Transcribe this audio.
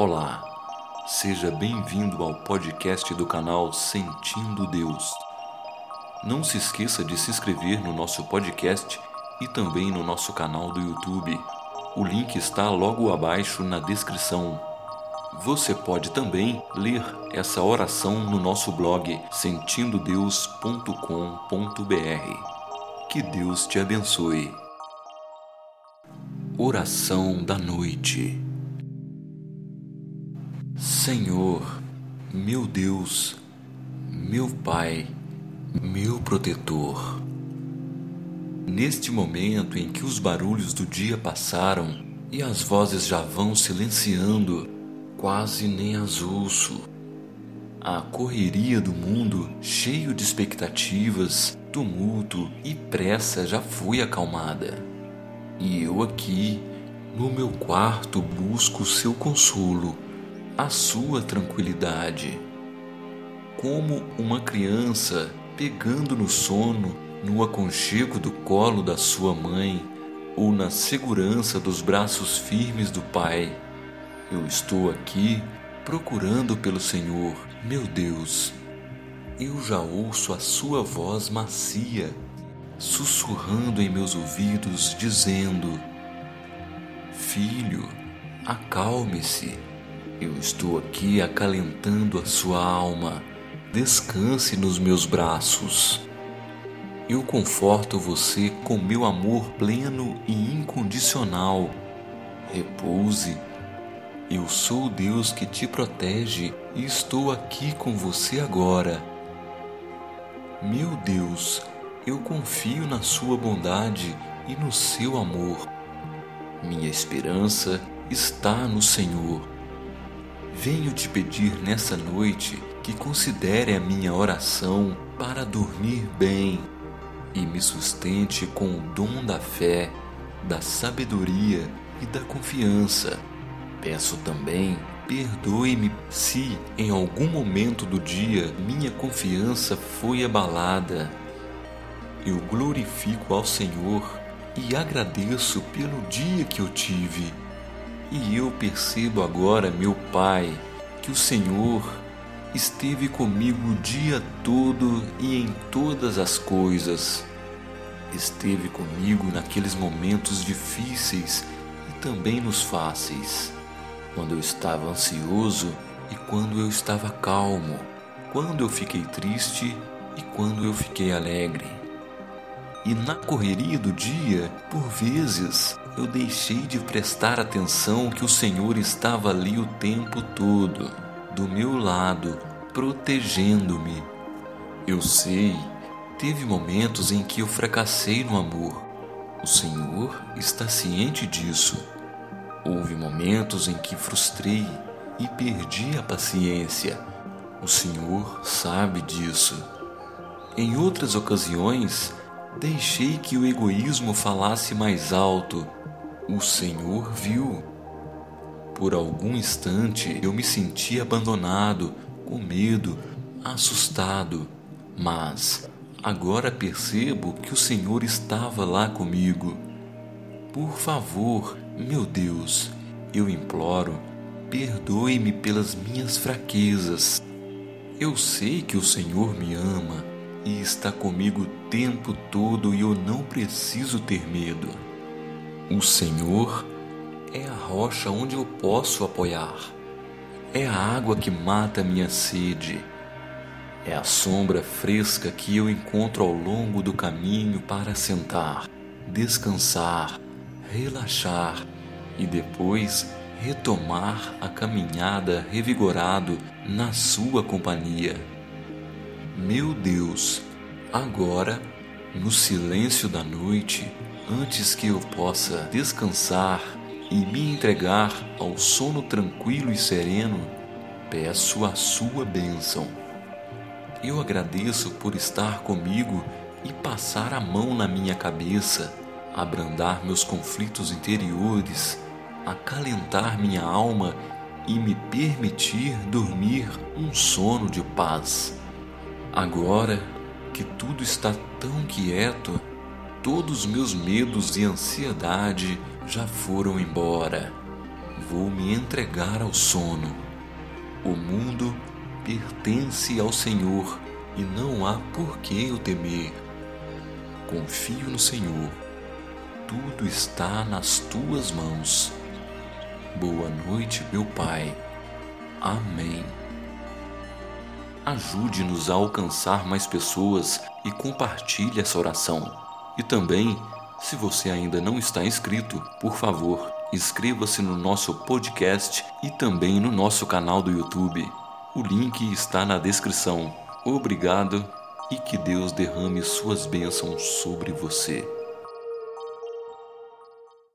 Olá, seja bem-vindo ao podcast do canal Sentindo Deus. Não se esqueça de se inscrever no nosso podcast e também no nosso canal do YouTube. O link está logo abaixo na descrição. Você pode também ler essa oração no nosso blog sentindo-deus.com.br. Que Deus te abençoe. Oração da noite. Senhor, meu Deus, meu Pai, meu protetor. Neste momento em que os barulhos do dia passaram e as vozes já vão silenciando, quase nem as ouço. A correria do mundo, cheio de expectativas, tumulto e pressa, já foi acalmada. E eu aqui, no meu quarto, busco seu consolo, a sua tranquilidade. Como uma criança pegando no sono, no aconchego do colo da sua mãe ou na segurança dos braços firmes do pai eu estou aqui procurando pelo Senhor, meu Deus. Eu já ouço a Sua voz macia, sussurrando em meus ouvidos, dizendo: Filho, acalme-se. Eu estou aqui acalentando a sua alma. Descanse nos meus braços. Eu conforto você com meu amor pleno e incondicional. Repouse eu sou o Deus que te protege e estou aqui com você agora. Meu Deus, eu confio na Sua bondade e no seu amor. Minha esperança está no Senhor. Venho te pedir nessa noite que considere a minha oração para dormir bem e me sustente com o dom da fé, da sabedoria e da confiança Peço também, perdoe-me se em algum momento do dia minha confiança foi abalada. Eu glorifico ao Senhor e agradeço pelo dia que eu tive. E eu percebo agora, meu Pai, que o Senhor esteve comigo o dia todo e em todas as coisas. Esteve comigo naqueles momentos difíceis e também nos fáceis quando eu estava ansioso e quando eu estava calmo, quando eu fiquei triste e quando eu fiquei alegre. E na correria do dia, por vezes, eu deixei de prestar atenção que o Senhor estava ali o tempo todo, do meu lado, protegendo-me. Eu sei, teve momentos em que eu fracassei no amor. O Senhor está ciente disso Houve momentos em que frustrei e perdi a paciência. O Senhor sabe disso. Em outras ocasiões, deixei que o egoísmo falasse mais alto. O Senhor viu. Por algum instante eu me senti abandonado, com medo, assustado, mas agora percebo que o Senhor estava lá comigo. Por favor, meu Deus, eu imploro, perdoe-me pelas minhas fraquezas. Eu sei que o Senhor me ama e está comigo o tempo todo e eu não preciso ter medo. O Senhor é a rocha onde eu posso apoiar. É a água que mata minha sede. É a sombra fresca que eu encontro ao longo do caminho para sentar, descansar relaxar e depois retomar a caminhada revigorado na sua companhia. Meu Deus, agora, no silêncio da noite, antes que eu possa descansar e me entregar ao sono tranquilo e sereno, peço a sua bênção. Eu agradeço por estar comigo e passar a mão na minha cabeça abrandar meus conflitos interiores, acalentar minha alma e me permitir dormir um sono de paz. Agora que tudo está tão quieto, todos meus medos e ansiedade já foram embora. vou me entregar ao sono. O mundo pertence ao Senhor e não há por que eu temer. Confio no Senhor, tudo está nas tuas mãos. Boa noite, meu Pai. Amém. Ajude-nos a alcançar mais pessoas e compartilhe essa oração. E também, se você ainda não está inscrito, por favor, inscreva-se no nosso podcast e também no nosso canal do YouTube. O link está na descrição. Obrigado e que Deus derrame suas bênçãos sobre você.